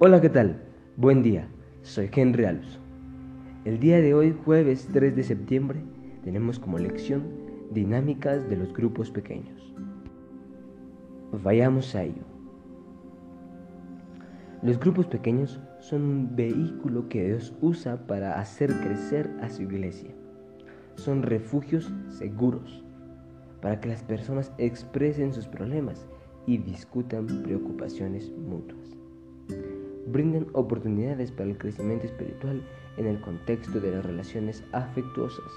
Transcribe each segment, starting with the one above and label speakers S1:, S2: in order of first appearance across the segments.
S1: Hola, ¿qué tal? Buen día, soy Henry Alonso. El día de hoy, jueves 3 de septiembre, tenemos como lección dinámicas de los grupos pequeños. Vayamos a ello. Los grupos pequeños son un vehículo que Dios usa para hacer crecer a su iglesia. Son refugios seguros para que las personas expresen sus problemas y discutan preocupaciones mutuas brindan oportunidades para el crecimiento espiritual en el contexto de las relaciones afectuosas.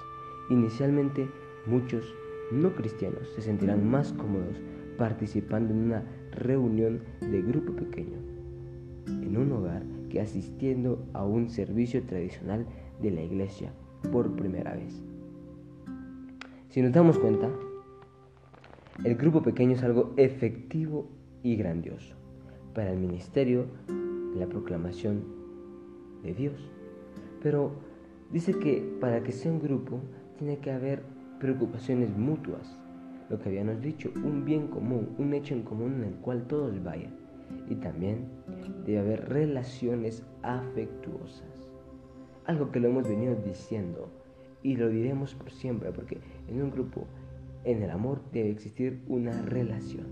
S1: Inicialmente, muchos no cristianos se sentirán más cómodos participando en una reunión de grupo pequeño, en un hogar, que asistiendo a un servicio tradicional de la iglesia por primera vez. Si nos damos cuenta, el grupo pequeño es algo efectivo y grandioso para el ministerio la proclamación de Dios. Pero dice que para que sea un grupo tiene que haber preocupaciones mutuas, lo que habíamos dicho, un bien común, un hecho en común en el cual todos vayan. Y también debe haber relaciones afectuosas, algo que lo hemos venido diciendo y lo diremos por siempre, porque en un grupo, en el amor debe existir una relación.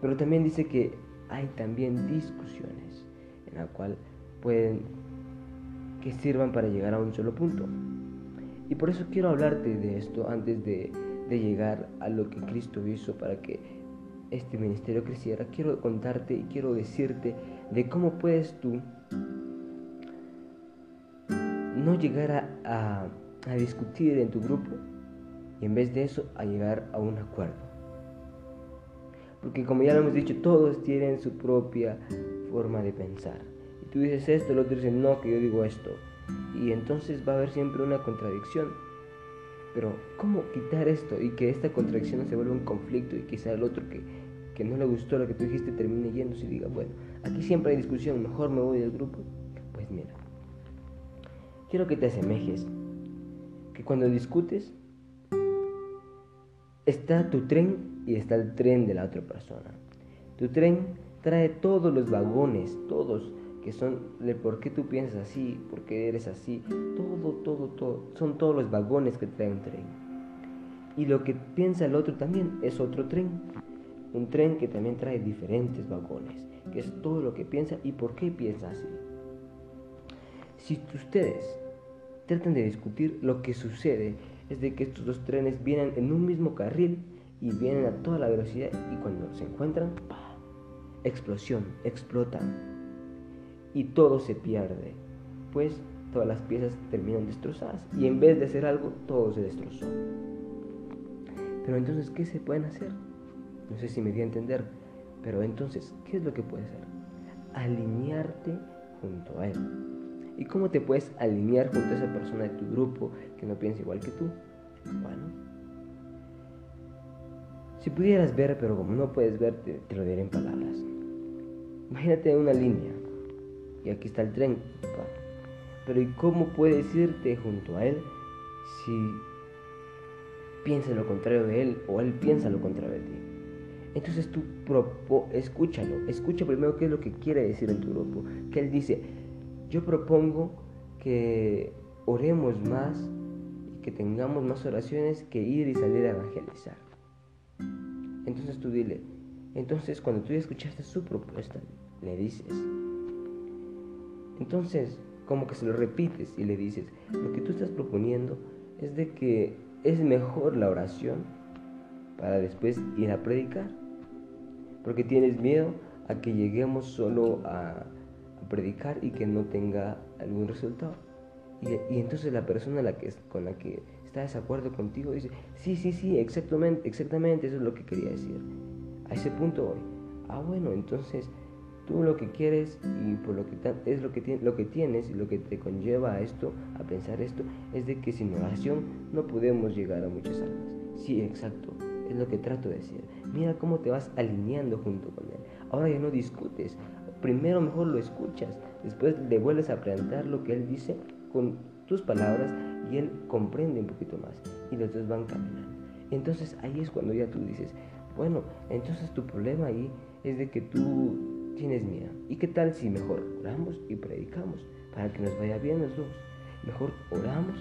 S1: Pero también dice que hay también discusiones en la cual pueden que sirvan para llegar a un solo punto. Y por eso quiero hablarte de esto antes de, de llegar a lo que Cristo hizo para que este ministerio creciera. Quiero contarte y quiero decirte de cómo puedes tú no llegar a, a discutir en tu grupo y en vez de eso a llegar a un acuerdo. Porque como ya lo hemos dicho, todos tienen su propia forma de pensar. Y tú dices esto, el otro dice no, que yo digo esto. Y entonces va a haber siempre una contradicción. Pero ¿cómo quitar esto y que esta contradicción no se vuelva un conflicto y quizá el otro que, que no le gustó lo que tú dijiste termine yéndose y diga, bueno, aquí siempre hay discusión, mejor me voy del grupo? Pues mira, quiero que te asemejes, que cuando discutes está tu tren y está el tren de la otra persona. Tu tren trae todos los vagones, todos, que son de por qué tú piensas así, por qué eres así, todo, todo, todo, son todos los vagones que trae un tren. Y lo que piensa el otro también es otro tren, un tren que también trae diferentes vagones, que es todo lo que piensa y por qué piensa así. Si ustedes tratan de discutir, lo que sucede es de que estos dos trenes vienen en un mismo carril y vienen a toda la velocidad y cuando se encuentran, explosión, explotan y todo se pierde, pues todas las piezas terminan destrozadas y en vez de hacer algo, todo se destrozó. Pero entonces, ¿qué se pueden hacer? No sé si me di a entender, pero entonces, ¿qué es lo que puedes hacer? Alinearte junto a él. ¿Y cómo te puedes alinear junto a esa persona de tu grupo que no piensa igual que tú? Bueno, si pudieras ver, pero como no puedes ver, te, lo diré en palabras. Imagínate una línea. Y aquí está el tren. Pero ¿y cómo puedes irte junto a él si piensa lo contrario de él o él piensa lo contrario de ti? Entonces tú propo escúchalo. Escucha primero qué es lo que quiere decir en tu grupo. Que él dice, yo propongo que oremos más y que tengamos más oraciones que ir y salir a evangelizar. Entonces tú dile, entonces cuando tú escuchaste su propuesta, le dices, entonces como que se lo repites y le dices, lo que tú estás proponiendo es de que es mejor la oración para después ir a predicar, porque tienes miedo a que lleguemos solo a, predicar y que no tenga algún resultado. Y, entonces la persona la que, con la que está de desacuerdo contigo, dice, sí, sí, sí, exactamente, exactamente, eso es lo que quería decir. A ese punto voy. Ah, bueno, entonces tú lo que quieres y por lo que es lo que, lo que tienes y lo que te conlleva a esto, a pensar esto, es de que sin oración no podemos llegar a muchas almas. Sí, exacto, es lo que trato de decir. Mira cómo te vas alineando junto con él. Ahora ya no discutes, primero mejor lo escuchas, después le vuelves a plantear lo que él dice con tus palabras y él comprende un poquito más y los dos van caminando. Entonces ahí es cuando ya tú dices, bueno, entonces tu problema ahí es de que tú tienes miedo. ¿Y qué tal si mejor oramos y predicamos para que nos vaya bien los dos? Mejor oramos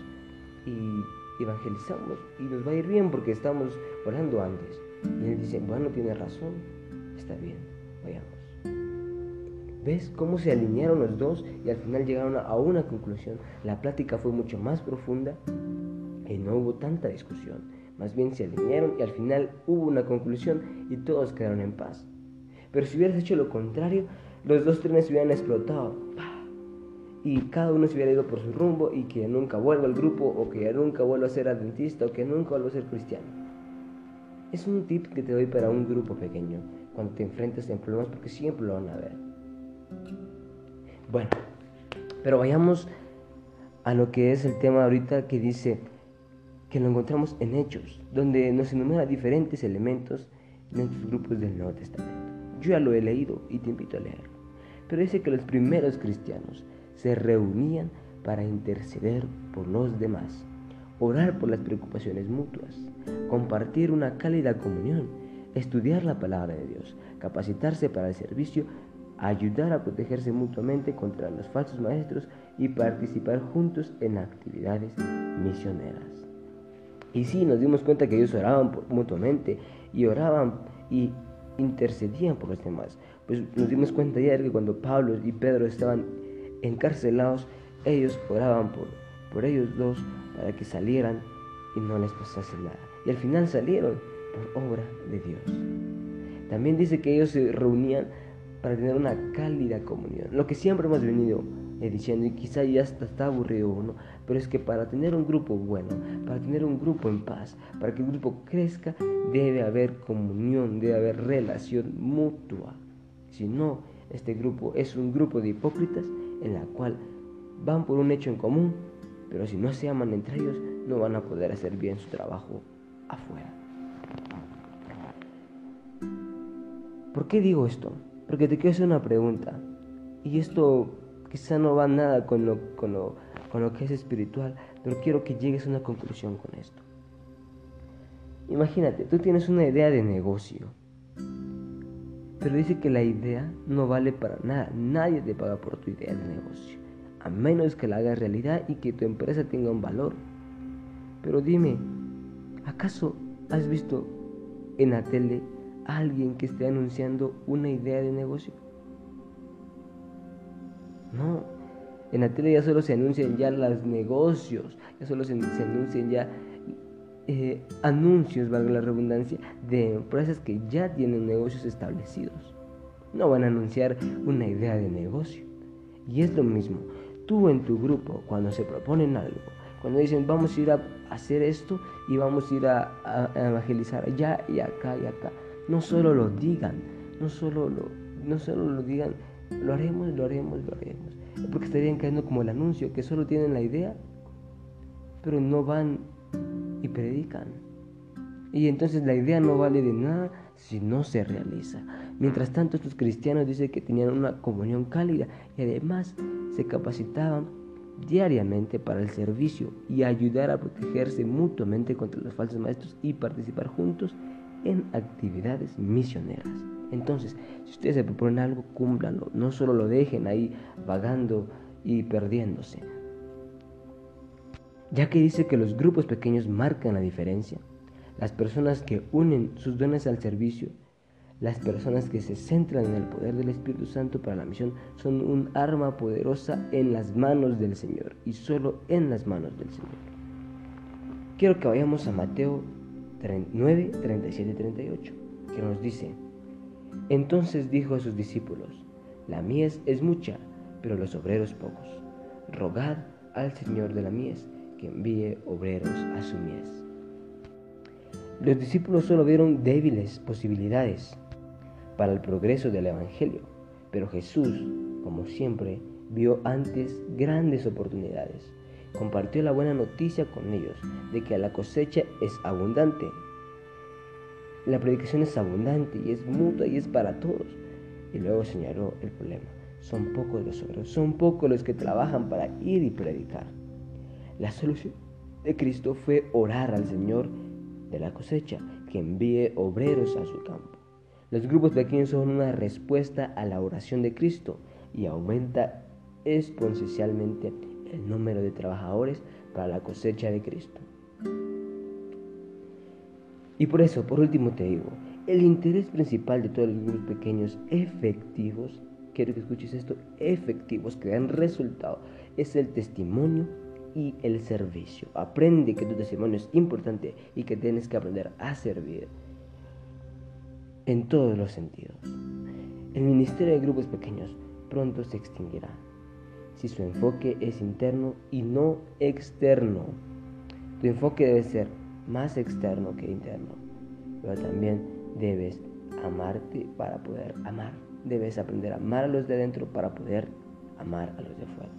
S1: y evangelizamos y nos va a ir bien porque estamos orando antes. Y él dice, bueno, tiene razón, está bien, vayamos. ¿Ves cómo se alinearon los dos y al final llegaron a una conclusión? La plática fue mucho más profunda y no hubo tanta discusión. Más bien se alinearon y al final hubo una conclusión y todos quedaron en paz. Pero si hubieras hecho lo contrario, los dos trenes hubieran explotado. Y cada uno se hubiera ido por su rumbo y que nunca vuelva al grupo o que nunca vuelva a ser adventista o que nunca vuelva a ser cristiano. Es un tip que te doy para un grupo pequeño cuando te enfrentes en problemas porque siempre lo van a ver. Bueno, pero vayamos a lo que es el tema ahorita que dice que lo encontramos en Hechos, donde nos enumera diferentes elementos en estos grupos del Nuevo Testamento. Yo ya lo he leído y te invito a leerlo. Pero dice que los primeros cristianos se reunían para interceder por los demás, orar por las preocupaciones mutuas, compartir una cálida comunión, estudiar la palabra de Dios, capacitarse para el servicio, ayudar a protegerse mutuamente contra los falsos maestros y participar juntos en actividades misioneras. Y sí, nos dimos cuenta que ellos oraban mutuamente y oraban y intercedían por los demás. Pues nos dimos cuenta ayer que cuando Pablo y Pedro estaban encarcelados, ellos oraban por, por ellos dos para que salieran y no les pasase nada. Y al final salieron por obra de Dios. También dice que ellos se reunían para tener una cálida comunión. Lo que siempre hemos venido diciendo, y quizá ya está, está aburrido uno, pero es que para tener un grupo bueno, para tener un grupo en paz, para que el grupo crezca, debe haber comunión, debe haber relación mutua. Si no, este grupo es un grupo de hipócritas en la cual van por un hecho en común, pero si no se aman entre ellos, no van a poder hacer bien su trabajo afuera. ¿Por qué digo esto? Porque te quiero hacer una pregunta. Y esto quizá no va nada con lo, con lo, con lo que es espiritual, pero quiero que llegues a una conclusión con esto. Imagínate, tú tienes una idea de negocio, pero dice que la idea no vale para nada. Nadie te paga por tu idea de negocio, a menos que la hagas realidad y que tu empresa tenga un valor. Pero dime, ¿acaso has visto en la tele alguien que esté anunciando una idea de negocio? No, en la tele ya solo se anuncian ya los negocios, ya solo se, anuncian ya eh, anuncios, valga la redundancia, de empresas que ya tienen negocios establecidos. No van a anunciar una idea de negocio. Y es lo mismo, tú en tu grupo, cuando se proponen algo, cuando dicen vamos a ir a hacer esto y vamos a ir a, a evangelizar allá y acá y acá, no solo lo digan, no solo lo, no solo lo digan lo haremos, lo haremos, lo haremos. Porque estarían cayendo como el anuncio, que solo tienen la idea, pero no van y predican. Y entonces la idea no vale de nada si no se realiza. Mientras tanto, estos cristianos dicen que tenían una comunión cálida y además se capacitaban diariamente para el servicio y ayudar a protegerse mutuamente contra los falsos maestros y participar juntos en actividades misioneras. Entonces, si ustedes se proponen algo, cúmplanlo. No solo lo dejen ahí vagando y perdiéndose. Ya que dice que los grupos pequeños marcan la diferencia, las personas que unen sus dones al servicio, las personas que se centran en el poder del Espíritu Santo para la misión, son un arma poderosa en las manos del Señor y solo en las manos del Señor. Quiero que vayamos a Mateo 9, 37 y 38, que nos dice, entonces dijo a sus discípulos, la mies es mucha, pero los obreros pocos. Rogad al Señor de la mies que envíe obreros a su mies. Los discípulos solo vieron débiles posibilidades para el progreso del Evangelio, pero Jesús, como siempre, vio antes grandes oportunidades. Compartió la buena noticia con ellos de que la cosecha es abundante la predicación es abundante y es mutua y es para todos. Y luego señaló el problema. Son pocos los obreros, son pocos los que trabajan para ir y predicar. La solución de Cristo fue orar al Señor de la cosecha, que envíe obreros a su campo. Los grupos pequeños son una respuesta a la oración de Cristo y aumenta exponencialmente el número de trabajadores para la cosecha de Cristo. Y por eso, por último te digo, el interés principal de todos los grupos pequeños efectivos, quiero que escuches esto, efectivos, que dan resultado, es el testimonio y el servicio. Aprende que tu testimonio es importante y que tienes que aprender a servir en todos los sentidos. El ministerio de grupos pequeños pronto se extinguirá si su enfoque es interno y no externo. Tu enfoque debe ser más externo que interno, pero también debes amarte para poder amar. Debes aprender a amar a los de adentro para poder amar a los de afuera.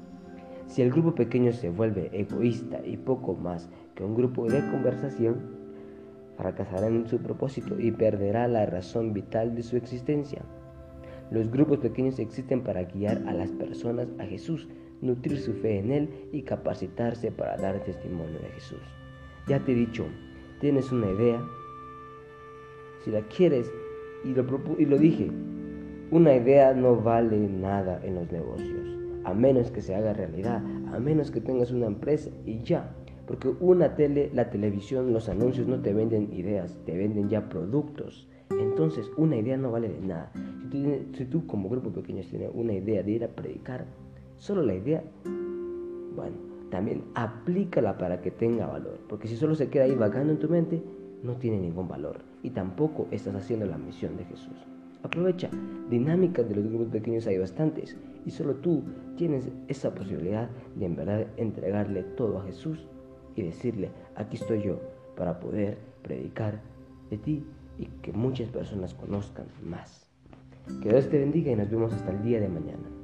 S1: Si el grupo pequeño se vuelve egoísta y poco más que un grupo de conversación, fracasará en su propósito y perderá la razón vital de su existencia. Los grupos pequeños existen para guiar a las personas a Jesús, nutrir su fe en Él y capacitarse para dar testimonio de Jesús. Ya te he dicho, tienes una idea, si la quieres, y lo, y lo dije, una idea no vale nada en los negocios, a menos que se haga realidad, a menos que tengas una empresa y ya. Porque una tele, la televisión, los anuncios no te venden ideas, te venden ya productos. Entonces una idea no vale de nada. Si tú, como grupo pequeño tienes una idea de ir a predicar, solo la idea, bueno, también aplícala para que tenga valor. Porque si solo se queda ahí vagando en tu mente, no tiene ningún valor. Y tampoco estás haciendo la misión de Jesús. Aprovecha, dinámicas de los grupos pequeños hay bastantes y solo tú tienes esa posibilidad de en verdad entregarle todo a Jesús y decirle, aquí estoy yo para poder predicar de ti y que muchas personas conozcan más. Que Dios te bendiga y nos vemos hasta el día de mañana.